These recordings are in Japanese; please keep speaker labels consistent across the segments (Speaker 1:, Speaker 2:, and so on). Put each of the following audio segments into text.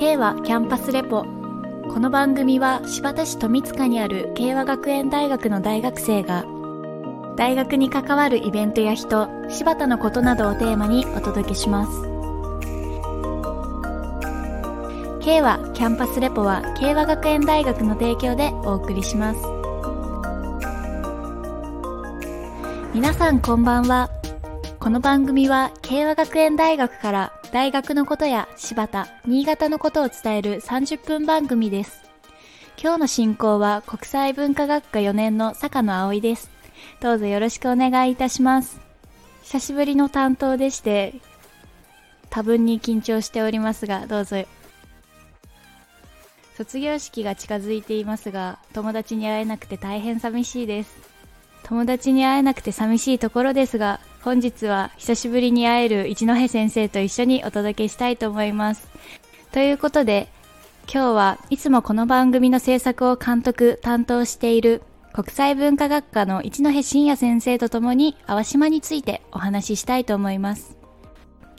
Speaker 1: K はキャンパスレポ。この番組は柴田市富塚にある慶和学園大学の大学生が大学に関わるイベントや人柴田のことなどをテーマにお届けします。K はキャンパスレポは慶和学園大学の提供でお送りします。皆さんこんばんは。この番組は慶和学園大学から大学のことや柴田、新潟のことを伝える30分番組です。今日の進行は国際文化学科4年の坂野葵です。どうぞよろしくお願いいたします。久しぶりの担当でして、多分に緊張しておりますが、どうぞ。卒業式が近づいていますが、友達に会えなくて大変寂しいです。友達に会えなくて寂しいところですが、本日は久しぶりに会える一戸先生と一緒にお届けしたいと思います。ということで、今日はいつもこの番組の制作を監督、担当している国際文化学科の一戸真也先生と共に淡島についてお話ししたいと思います。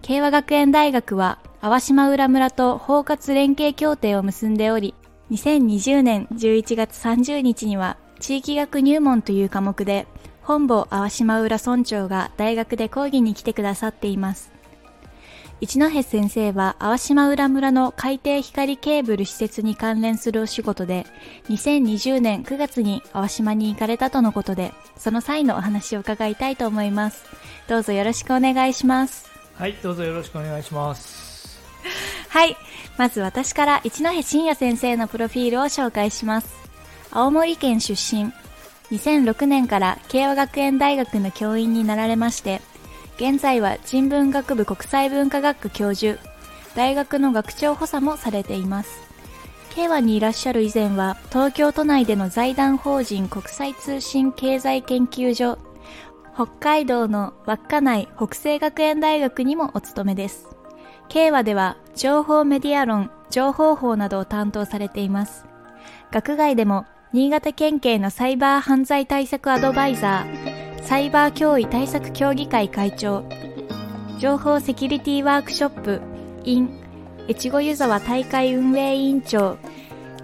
Speaker 1: 慶和学園大学は淡島浦村と包括連携協定を結んでおり、2020年11月30日には地域学入門という科目で本坊淡島浦村長が大学で講義に来てくださっています。一戸先生は淡島浦村の海底光ケーブル施設に関連するお仕事で、2020年9月に淡島に行かれたとのことで、その際のお話を伺いたいと思います。どうぞよろしくお願いします。
Speaker 2: はい、どうぞよろしくお願いします。
Speaker 1: はい、まず私から一戸真也先生のプロフィールを紹介します。青森県出身、2006年から慶和学園大学の教員になられまして、現在は人文学部国際文化学科教授、大学の学長補佐もされています。慶和にいらっしゃる以前は、東京都内での財団法人国際通信経済研究所、北海道の稚内北西学園大学にもお勤めです。慶和では情報メディア論、情報法などを担当されています。学外でも新潟県警のサイバー犯罪対策アドバイザー、サイバー脅威対策協議会会長、情報セキュリティワークショップ、in、越後湯沢大会運営委員長、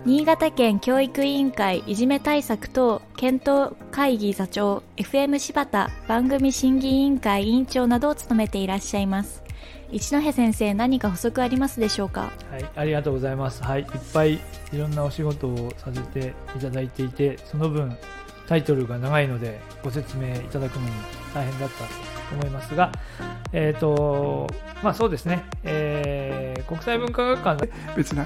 Speaker 1: 新潟県教育委員会いじめ対策等検討会議座長、FM 柴田番組審議委員会委員長などを務めていらっしゃいます。一戸先生何か補足ありますでしょうか？
Speaker 2: はいありがとうございます。はいいっぱいいろんなお仕事をさせていただいていてその分タイトルが長いのでご説明いただくのに大変だったと思いますが、えっ、ー、と、まあそうですね、えー、国際文化学館
Speaker 3: 別な、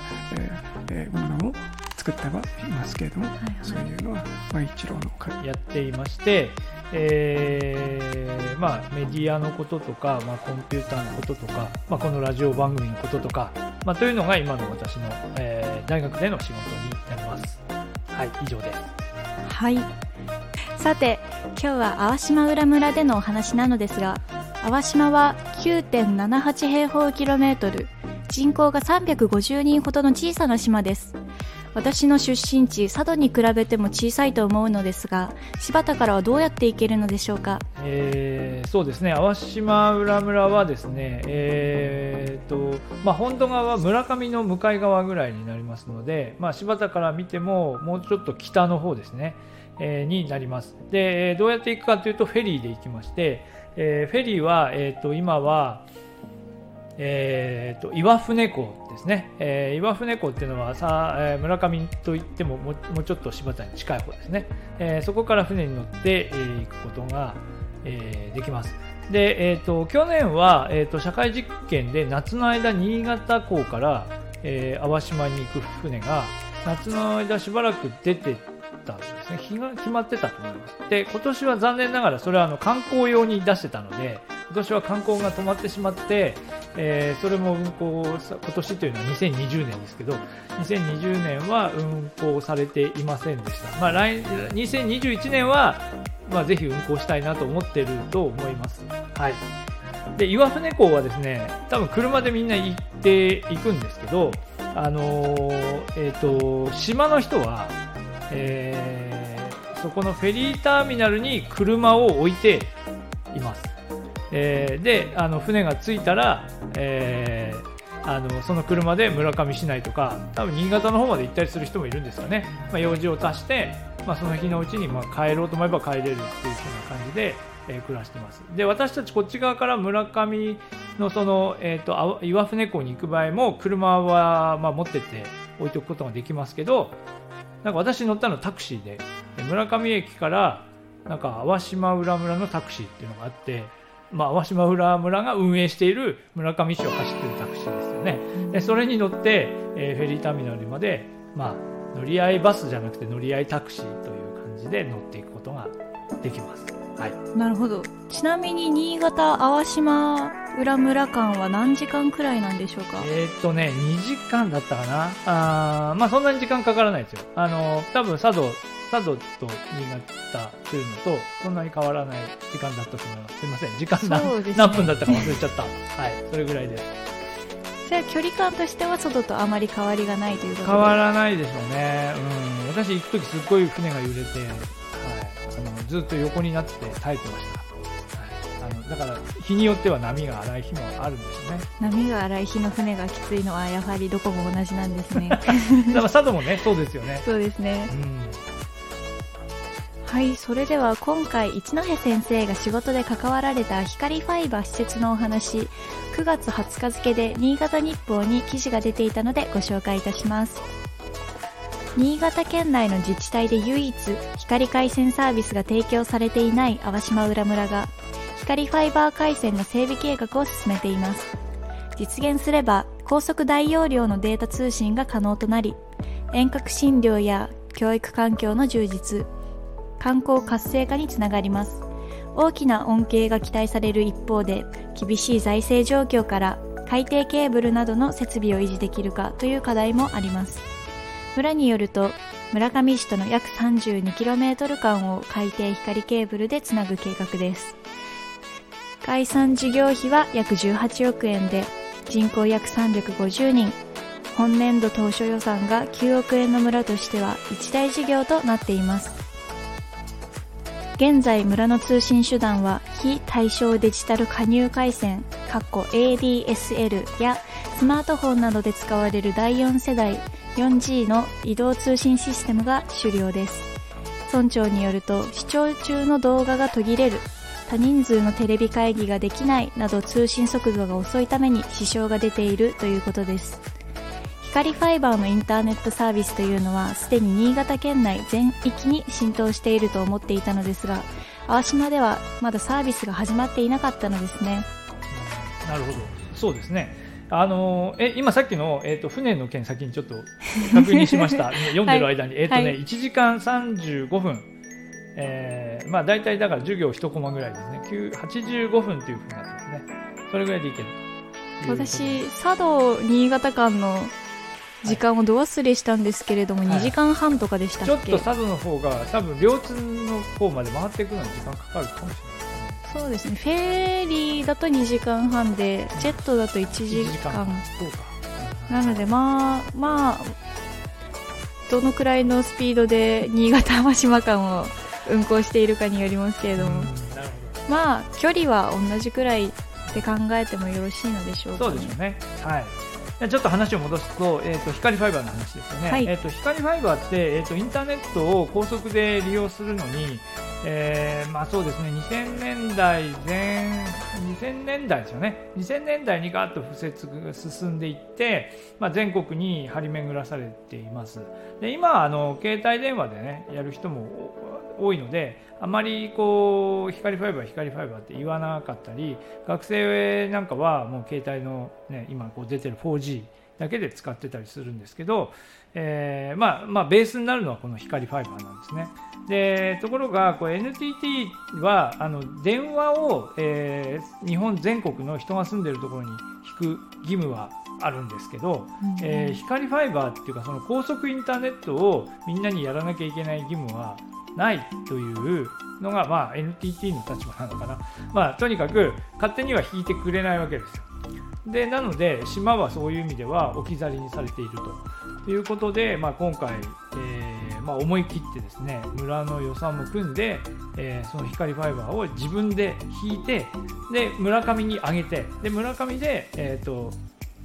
Speaker 3: えー、ものを作ってはいますけれども、はいはい、そういうのは、まあ、一郎の
Speaker 2: やっていまして、えー、まあ、メディアのこととか、まあ、コンピューターのこととか、まあ、このラジオ番組のこととか、まあ、というのが今の私の、えー、大学での仕事になります。はい、以上です。
Speaker 1: はい。さて、今日は淡島浦村でのお話なのですが、淡島は9.78平方キロメートル、人口が350人ほどの小さな島です。私の出身地佐渡に比べても小さいと思うのですが柴田からはどうやって行けるのでしょうか、
Speaker 2: えー、そうですね。淡島浦村はですね、えーとまあ、本土側は村上の向かい側ぐらいになりますので、まあ、柴田から見てももうちょっと北の方ですね、えー、になります。でどうやって行くかというとフェリーで行きまして、えー、フェリーは、えーと今はえーと、岩船港ですね、えー、岩船港っていうのはさ、えー、村上といってももうちょっと柴田に近い方ですね、えー、そこから船に乗って、えー、行くことが、えー、できます。で、えーと、去年は、えーと、社会実験で夏の間新潟港から、えー、淡島に行く船が夏の間しばらく出てたんですね。日が決まってたと思います。で今年は残念ながらそれはあの観光用に出してたので今年は観光が止まってしまって、えー、それも運行今年というのは2020年ですけど2020年は運行されていませんでした、まあ、来2021年は、まあ、ぜひ運行したいなと思っていると思います、はい、で岩船港はですね多分車でみんな行っていくんですけどあのー、えーと、島の人は、えー、そこのフェリーターミナルに車を置いていますえー、であの船が着いたら、えあのその車で村上市内とか多分新潟の方まで行ったりする人もいるんですかね、まあ、用事を足して、まあ、その日のうちにま帰ろうと思えば帰れるっていう風な感じで、えー、暮らしてます。で私たちこっち側から村上のその、えーと、岩船港に行く場合も車はま持ってって置いておくことができますけどなんか私乗ったのタクシーで村上駅からなんか淡島浦村のタクシーっていうのがあってまあ、淡島浦村が運営している村上市を走っているタクシーですよね。でそれに乗って、えー、フェリーターミナルまで、まあ、乗り合いバスじゃなくて乗り合いタクシーという感じで乗っていくことができます。はい、
Speaker 1: なるほど。ちなみに新潟淡島浦村間は何時間くらいなんでしょうか？
Speaker 2: えー、っとね2時間だったかな。あまあそんなに時間かからないですよ。あの多分佐渡佐渡と新潟というのとそんなに変わらない時間だったと思います。すいません。時間何ね、何分だったか忘れちゃった。はい。それぐらいで。す
Speaker 1: じゃあ距離感としては佐渡とあまり変わりがないということ
Speaker 2: 変わらないでしょうね。うん。私行く時すっごい船が揺れて、はい、あのずっと横になって耐えてました。あのだから日によっては波が荒い日もあるんですね。
Speaker 1: 波が荒い日の船がきついのはやはりどこも同じなんですね。だか
Speaker 2: ら佐渡もねそうですよね。
Speaker 1: そうですね、うんはい、それでは今回一戸先生が仕事で関わられた光ファイバー施設のお話、9月20日付で新潟日報に記事が出ていたのでご紹介いたします。新潟県内の自治体で唯一光回線サービスが提供されていない淡島浦村が光ファイバー回線の整備計画を進めています。実現すれば高速大容量のデータ通信が可能となり遠隔診療や教育環境の充実観光活性化につながります。大きな恩恵が期待される一方で厳しい財政状況から海底ケーブルなどの設備を維持できるかという課題もあります。村によると村上市との約 32km 間を海底光ケーブルでつなぐ計画です。概算事業費は約18億円で人口約350人。本年度当初予算が9億円の村としては一大事業となっています。現在村の通信手段は非対称デジタル加入回線 ADSL やスマートフォンなどで使われる第4世代 4G の移動通信システムが主流です。村長によると視聴中の動画が途切れる多人数のテレビ会議ができないなど通信速度が遅いために支障が出ているということです。光ファイバーのインターネットサービスというのはすでに新潟県内全域に浸透していると思っていたのですが淡島ではまだサービスが始まっていなかったのですね。
Speaker 2: なるほど。そうですね。あのえ今さっきの、えーと、船の件先にちょっと 確認しました。読んでる間に、はい、えーとねはい、1時間35分、えーまあ、大体だから授業1コマぐらいですね。85分というふうになってますね。それぐらいでいける
Speaker 1: と私佐渡新潟間の時間をど忘れしたんですけれども、はい、2時間半とかでしたっ
Speaker 2: け、ちょっと佐渡の方が多分両津の方まで回っていくのに時間かかるかもしれない
Speaker 1: そうですね。フェリーだと2時間半で、ジェットだと1時間。なのでまあまあどのくらいのスピードで新潟浜島間を運行しているかによりますけれども、まあ距離は同じくらいって考えてもよろしいのでしょうか、
Speaker 2: ね、そうでしょうね。はいちょっと話を戻すと、えーと、光ファイバーの話ですよね、はい、えーと、光ファイバーって、えーと、インターネットを高速で利用するのに、えー、まあそうですね2000年代前2000年代ですよね。2000年代にガーッと敷設が進んでいって、まあ、全国に張り巡らされています。で今あの携帯電話でねやる人も多いのであまりこう光ファイバー光ファイバーって言わなかったり学生なんかはもう携帯の、ね、今こう出てる 4G だけで使ってたりするんですけど、えー、まあ、まあ、ベースになるのはこの光ファイバーなんですね。でところがこう NTT はあの電話を、えー、日本全国の人が住んでるところに引く義務はあるんですけど、うん、えー、光ファイバーっていうかその高速インターネットをみんなにやらなきゃいけない義務はないというのが、まあ、NTT の立場なのかな、まあ、とにかく勝手には引いてくれないわけですよ。でなので島はそういう意味では置き去りにされていると。いうことで、まあ、今回、えーまあ、思い切ってですね村の予算も組んで、えー、その光ファイバーを自分で引いてで村上に上げてで村上で、えーと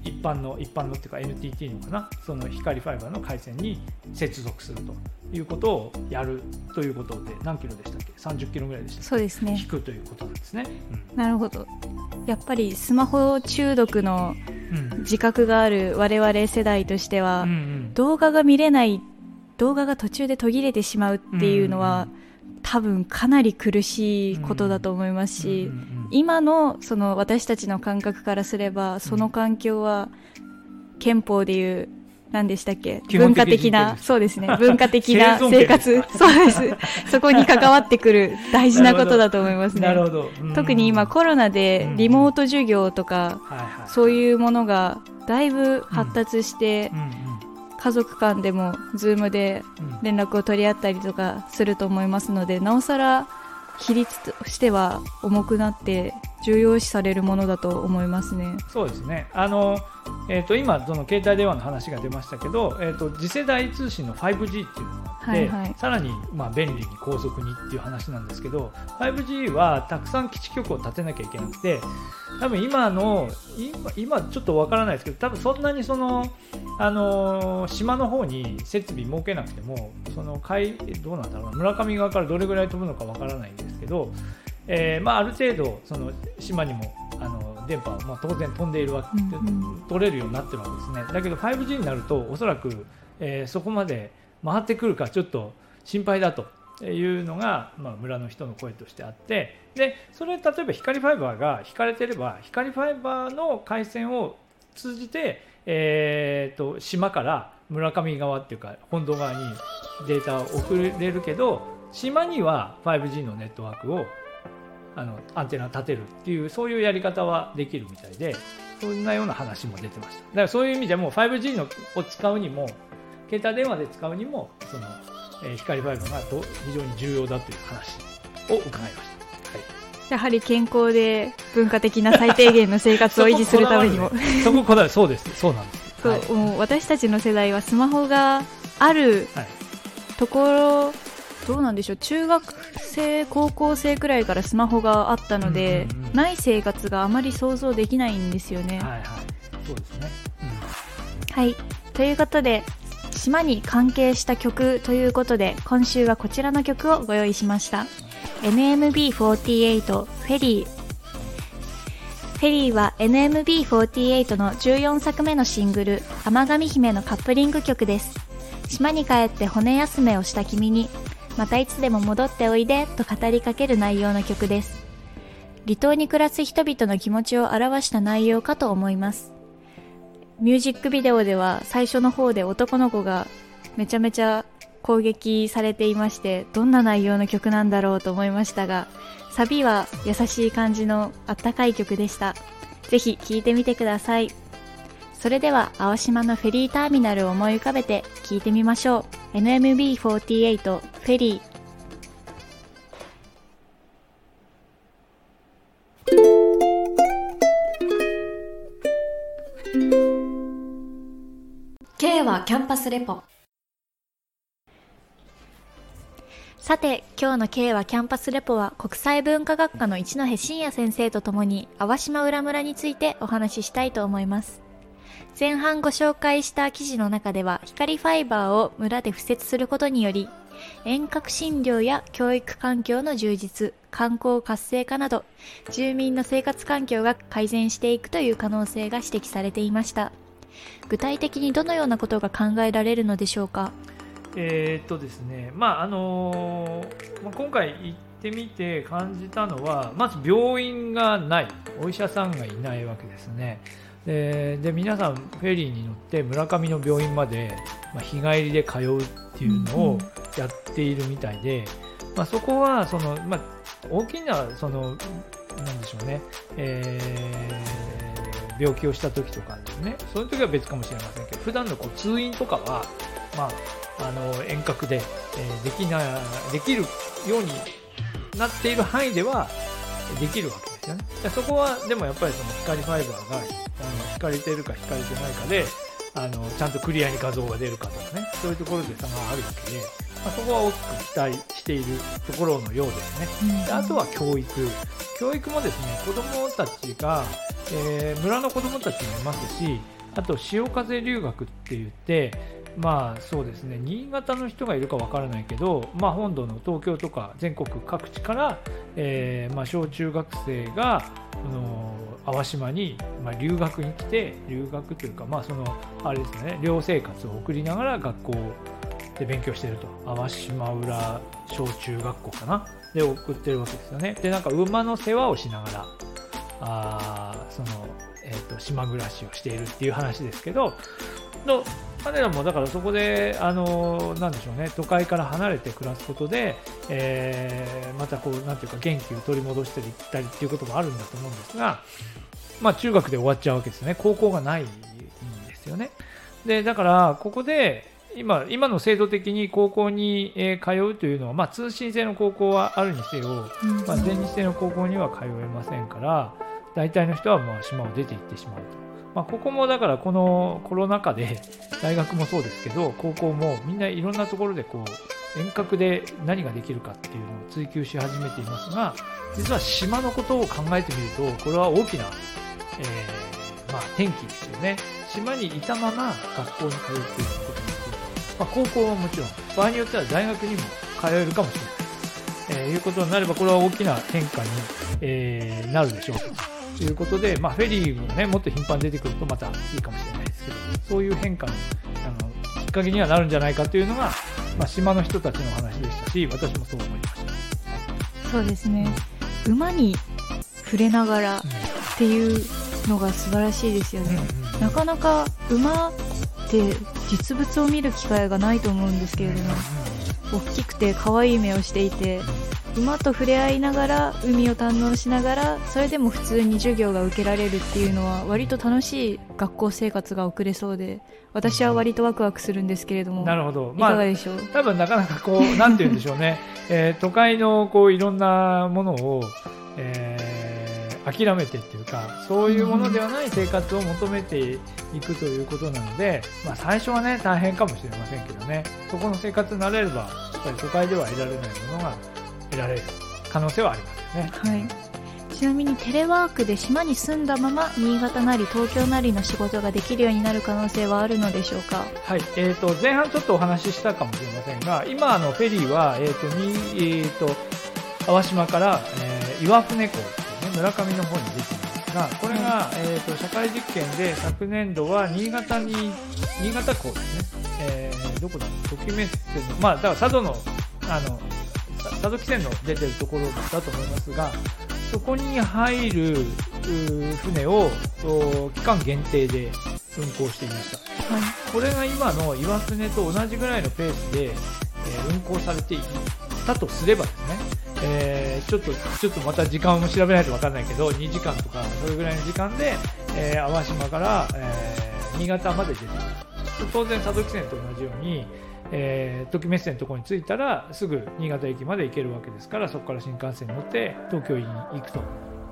Speaker 2: 一般の一般のっていうか NTT のかな？その光ファイバーの回線に接続すると。いうことをやるということで何キロでしたっけ？30キロぐらいでした
Speaker 1: そうですね。
Speaker 2: 引くということなんですね。
Speaker 1: なるほど。やっぱりスマホ中毒の
Speaker 2: うん。
Speaker 1: 自覚がある我々世代としては、
Speaker 2: うんうん。
Speaker 1: 動画が見れない動画が途中で途切れてしまうっていうのは、多分かなり苦しいことだと思いますし、
Speaker 2: うんうんうん
Speaker 1: 今のその私たちの感覚からすればその環境は憲法でいう何でしたっけ？文化的なそうですね。文化的な
Speaker 2: 生
Speaker 1: 活。そうです。そこに関わってくる大事なことだと思いますね。
Speaker 2: なるほど、うん
Speaker 1: 特に今コロナでリモート授業とかそういうものがだいぶ発達して家族間でも Zoom で
Speaker 2: うん。
Speaker 1: 連絡を取り合ったりとかすると思いますのでなおさら比率としては重くなって重要視されるものだと思いますね。
Speaker 2: そうですねあの、えー、と今、その携帯電話の話が出ましたけど、えー、と次世代通信の 5G っていうのがあって、
Speaker 1: はいはい
Speaker 2: さらに、まあ、便利に高速にっていう話なんですけど 5G はたくさん基地局を建てなきゃいけなくて多分今の今今ちょっとわからないですけど多分そんなにその、あのー島の方に設備設けなくてもその海どうなんだろうな村上側からどれぐらい飛ぶのかわからないんですけど、えーまあ、ある程度その島にもあの電波は、まあ、当然飛んでいるわけ取れるようになってるわけですね。だけど 5G になるとおそらく、えーそこまで回ってくるかちょっと心配だというのが、まあ、村の人の声としてあってでそれ例えば光ファイバーが引かれてれば光ファイバーの回線を通じて、えー、と島から村上側っていうか本土側にデータを送れるけど島には 5G のネットワークをあのアンテナ立てるっていうそういうやり方はできるみたいでそんなような話も出てました。だからそういう意味でも 5G のを使うにも携帯電話で使うにもその、えー光ファイバーがど非常に重要だという話を伺いました、はい。
Speaker 1: やはり健康で文化的な最低限の生活を維持するためにも。
Speaker 2: そここだわるそうです。そうなんです。
Speaker 1: そう、
Speaker 2: はい。
Speaker 1: もう私たちの世代はスマホがある
Speaker 2: はい。
Speaker 1: ところどうなんでしょう中学生高校生くらいからスマホがあったので、
Speaker 2: うんうんうん
Speaker 1: ない生活があまり想像できないんですよね。
Speaker 2: はいはいそうですね、
Speaker 1: はい。ということで、島に関係した曲ということで、今週はこちらの曲をご用意しました。NMB48 フェリー。フェリーは NMB48 の14作目のシングル、天神姫のカップリング曲です。島に帰って骨休めをした君に、またいつでも戻っておいでと語りかける内容の曲です。離島に暮らす人々の気持ちを表した内容かと思います。ミュージックビデオでは最初の方で男の子がめちゃめちゃ攻撃されていましてどんな内容の曲なんだろうと思いましたがサビは優しい感じのあったかい曲でしたぜひ聴いてみてくださいそれでは青島のフェリーターミナルを思い浮かべて聴いてみましょう。NMB48 フェリー
Speaker 4: キャンパスレポ。
Speaker 1: さて今日の K はキャンパスレポは国際文化学科の一戸真也先生とともに淡島浦村についてお話ししたいと思います前半ご紹介した記事の中では光ファイバーを村で敷設することにより遠隔診療や教育環境の充実観光活性化など住民の生活環境が改善していくという可能性が指摘されていました。具体的にどのようなことが考えられるのでしょうか？
Speaker 2: えーとですね、まああのーまあ、今回行ってみて感じたのはまず病院がないお医者さんがいないわけですね。でで皆さんフェリーに乗って村上の病院まで、まあ、日帰りで通うっていうのをやっているみたいで、まあ、そこはその、まあ、大きなそのなんでしょうね、えー病気をした時とかですね。そういう時は別かもしれませんけど普段のこう通院とかは、まあ、あの遠隔で、えーできなできるようになっている範囲ではできるわけですよね。でそこはでもやっぱりその光ファイバーがあの引かれてるか引かれてないかであのちゃんとクリアに画像が出るかとかねそういうところで差があるわけで、まあ、そこは大きく期待しているところのようですね。であとは教育教育もですね子どもたちが、えー村の子どもたちもいますしあと潮風留学って言ってまあそうですね。新潟の人がいるかわからないけど、まあ、本土の東京とか全国各地から、えーまあ、小中学生がこの淡島に、まあ、留学に来て留学というか、まあ、そのあれですね。寮生活を送りながら学校で勉強してると。淡島浦小中学校かな。で送ってるわけですよね。でなんか馬の世話をしながらあーその、えー、と島暮らしをしているっていう話ですけどの彼らもだからそこで、あのなんでしょうね、都会から離れて暮らすことで、えーまたこう、なんていうか、元気を取り戻していったりっていうこともあるんだと思うんですが、まあ、中学で終わっちゃうわけですね、高校がないんですよね。でだから、ここで今今の制度的に高校に、えー通うというのは、まあ、通信制の高校はあるにせよ、まあ、全日制の高校には通えませんから、大体の人はまあ島を出て行ってしまうと。まあ、ここもだからこのコロナ禍で 大学もそうですけど高校もみんないろんなところでこう遠隔で何ができるかっていうのを追求し始めていますが実は島のことを考えてみるとこれは大きな、えーまあ、転機ですよね。島にいたまま学校に通っていうことになっている、まあ、高校はもちろん場合によっては大学にも通えるかもしれない。えーいうことになれば、これは大きな変化に、えーなるでしょう。ということで、まあ、フェリーもね、もっと頻繁に出てくるとまたいいかもしれないですけど、そういう変化のあのきっかけにはなるんじゃないかというのが、まあ、島の人たちの話でしたし、私もそう思いました。
Speaker 1: そうですね。馬に触れながらっていうのが素晴らしいですよね、なかなか馬って実物を見る機会がないと思うんですけれども大きくて可愛い目をしていて馬と触れ合いながら海を堪能しながらそれでも普通に授業が受けられるっていうのは割と楽しい学校生活が送れそうで私は割とワクワクするんですけれども
Speaker 2: なるほど。
Speaker 1: いか
Speaker 2: まあ、
Speaker 1: がでしょう、
Speaker 2: 多分なかなかこう、なんて言うんでしょうね、えー都会のこういろんなものを、えー諦めてっていうか、そういうものではない生活を求めていくということなので、まあ、最初はね、大変かもしれませんけどね、そこの生活になれれば、やっぱり都会では得られないものが得られる可能性はありますよね。
Speaker 1: はい、ちなみにテレワークで島に住んだまま新潟なり東京なりの仕事ができるようになる可能性はあるのでしょうか？
Speaker 2: はい、えー、と前半ちょっとお話ししたかもしれませんが、今、あのフェリーは、えーとにえー、と淡島から、えー岩船港っていう、ね、村上の方に出ていますが、これが、えー、と社会実験で昨年度は新潟に新潟港ですね、えーどこだ？ろう、ときめっせの、まあ、だから佐渡のあのさ佐渡汽船の出てるところだと思いますが、そこに入る船をお期間限定で運航していました。
Speaker 1: はい
Speaker 2: これが今の岩船と同じぐらいのペースで、えー運航されていったとすればですね、えーちょっと、ちょっとまた時間を調べないと分かんないけど、2時間とか、それぐらいの時間で、えー淡島から、えー新潟まで出てくる。当然、佐渡汽船と同じように、えー、ときめっせのところに着いたら、すぐ新潟駅まで行けるわけですから、そこから新幹線に乗って東京に行くと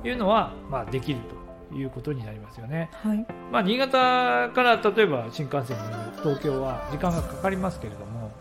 Speaker 2: いうのは、まあ、できるということになりますよね。
Speaker 1: はい
Speaker 2: まあ、新潟から例えば新幹線に乗る東京は時間がかかりますけれども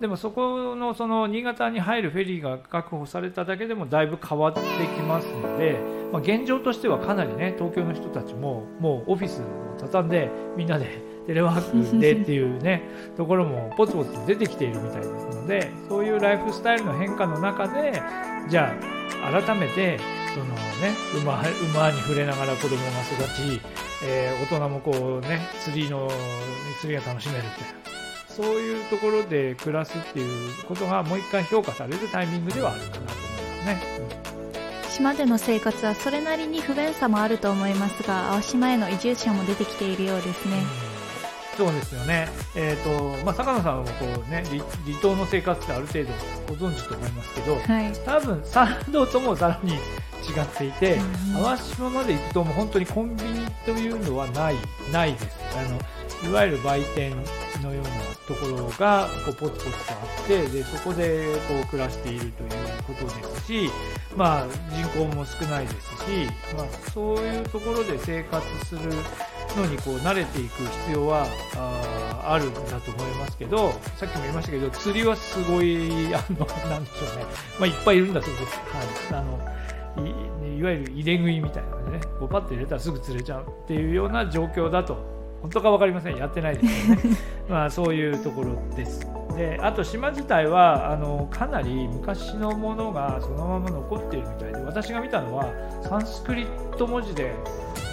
Speaker 2: でもそこのその新潟に入るフェリーが確保されただけでもだいぶ変わってきますので、まあ、現状としてはかなりね東京の人たちももうオフィスを畳んでみんなでテレワークでっていうねところもポツポツと出てきているみたいですのでそういうライフスタイルの変化の中でじゃあ改めてそのね馬馬に触れながら子供が育ちえー大人もこうね釣りの釣りが楽しめるってそういうところで暮らすっていうことがもう一回評価されるタイミングではあるかなと思いますね。
Speaker 1: 島での生活はそれなりに不便さもあると思いますが青島への移住者も出てきているようですね、
Speaker 2: そうですよね。えっ、と、まあ、坂野さんはこうね、離離島の生活ってある程度ご存知と思いますけど、
Speaker 1: はい
Speaker 2: 多分、3度ともさらに違っていて、
Speaker 1: うん
Speaker 2: 淡島まで行くともう本当にコンビニというのはない、ないです。あの、いわゆる売店のようなところがこうポツポツとあって、で、そこでこう暮らしているということですし、まあ人口も少ないですし、まあそういうところで生活するのにこう慣れていく必要はあーあるんだと思いますけど、さっきも言いましたけど、釣りはすごい、あの、なんでしょうね。まあいっぱいいるんだそうです。はい。あの、いいわゆる入れ食いみたいなねこうパッと入れたらすぐ釣れちゃうっていうような状況だと本当か分かりませんやってないですけどね まあそういうところですであと島自体はあのかなり昔のものがそのまま残っているみたいで私が見たのはサンスクリット文字で、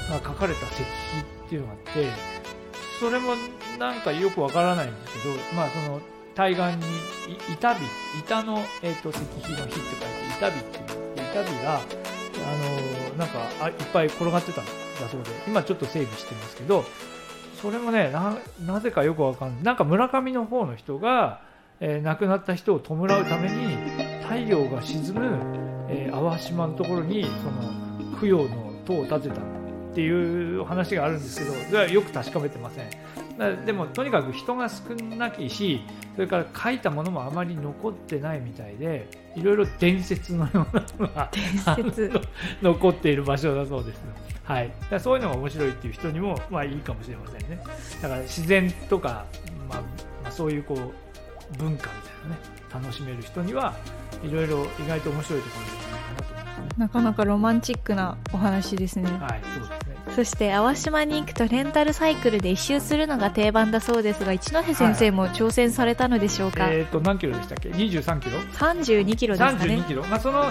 Speaker 2: まあ、書かれた石碑っていうのがあってそれもなんかよくわからないんですけど、まあ、その対岸に板火板の、えーと、石碑の碑って書いて板火っていう板火があのなんかあいっぱい転がってたんだそうで今ちょっと整備してますけどそれもねなぜかよくわかんない。なんか村上の方の人が、えー、亡くなった人を弔うために太陽が沈む、えー、淡島のところにその供養の塔を建てたっていう話があるんですけどそれはよく確かめてませんでもとにかく人が少ないしそれから書いたものもあまり残ってないみたいでいろいろ伝説のようなものが 残っている場所だそうです。はい、だそういうのが面白いっていう人にもまあいいかもしれませんね。だから自然とか、まあ、まあ、そういうこう文化みたいなね楽しめる人にはいろいろ意外と面白いところじゃないかなと思いますね。
Speaker 1: なかなかロマンチックなお話ですね。
Speaker 2: はい、そうですね。
Speaker 1: そして淡島に行くとレンタルサイクルで一周するのが定番だそうですが一ノ瀬先生も挑戦されたのでしょうか、
Speaker 2: はい、えっ、ー、と何キロでしたっけ？23キロ
Speaker 1: ？32キロですかね。
Speaker 2: 32キロ、まあ、その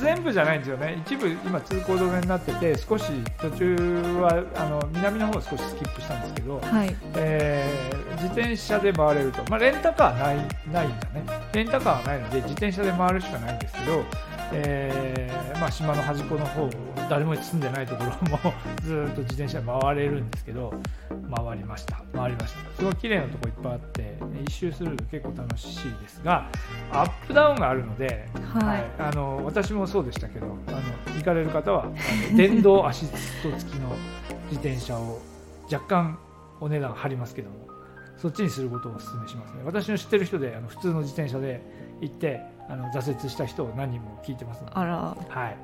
Speaker 2: 全部じゃないんですよね。一部今通行止めになってて少し途中はあの南の方少しスキップしたんですけど、はい。えー、自転車で回れると、まあ、レンタカーないないんだね。レンタカーはないので自転車で回るしかないんですけどえーまあ、島の端っこの方誰も住んでないところも ずっと自転車回れるんですけど回りました。回りました。すごい綺麗なとこいっぱいあって一周すると結構楽しいですがアップダウンがあるので、はい、はい、あの私もそうでしたけどあの行かれる方はあの 電動アシスト付きの自転車を若干お値段張りますけどもそっちにすることをお勧めしますね。私の知ってる人であの普通の自転車で行ってあの挫折した人を何人も聞いてます
Speaker 1: あら、
Speaker 2: はい、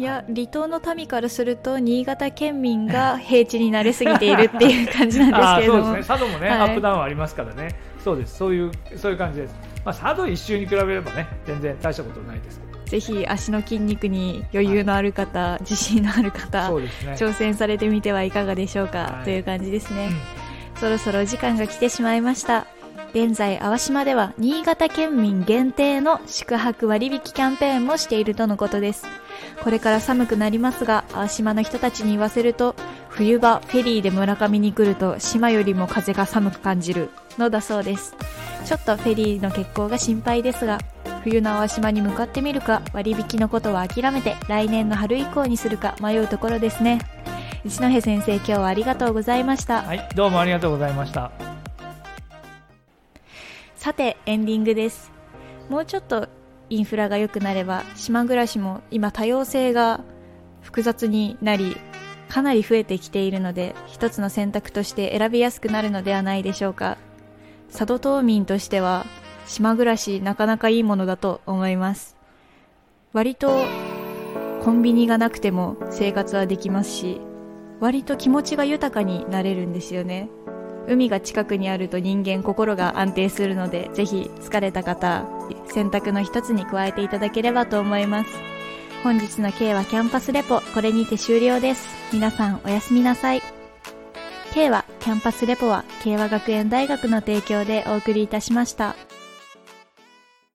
Speaker 1: いや離島の民からすると新潟県民が 平地に慣れすぎているっていう感じなんですけど
Speaker 2: そうですね。佐渡もね、はい、アップダウンありますからね。そうです。そういうそういう感じです、まあ、佐渡一周に比べればね全然大したことないです
Speaker 1: ぜひ足の筋肉に余裕のある方、はい、自信のある方、ね、挑戦されてみてはいかがでしょうか、はい、という感じですね、うん、そろそろ時間が来てしまいました現在、淡島では新潟県民限定の宿泊割引キャンペーンもしているとのことです。これから寒くなりますが、淡島の人たちに言わせると、冬場フェリーで村上に来ると島よりも風が寒く感じるのだそうです。ちょっとフェリーの欠航が心配ですが、冬の淡島に向かってみるか、割引のことは諦めて来年の春以降にするか迷うところですね。一戸先生、今日はありがとうございました。
Speaker 2: はい、どうもありがとうございました。
Speaker 1: さてエンディングです。もうちょっとインフラが良くなれば島暮らしも今多様性が複雑になりかなり増えてきているので一つの選択として選びやすくなるのではないでしょうか。佐渡島民としては島暮らしなかなかいいものだと思います。割とコンビニがなくても生活はできますし割と気持ちが豊かになれるんですよね。海が近くにあると人間心が安定するのでぜひ疲れた方選択の一つに加えていただければと思います。本日の K はキャンパスレポこれにて終了です。皆さんおやすみなさい。K はキャンパスレポは慶和学園大学の提供でお送りいたしました。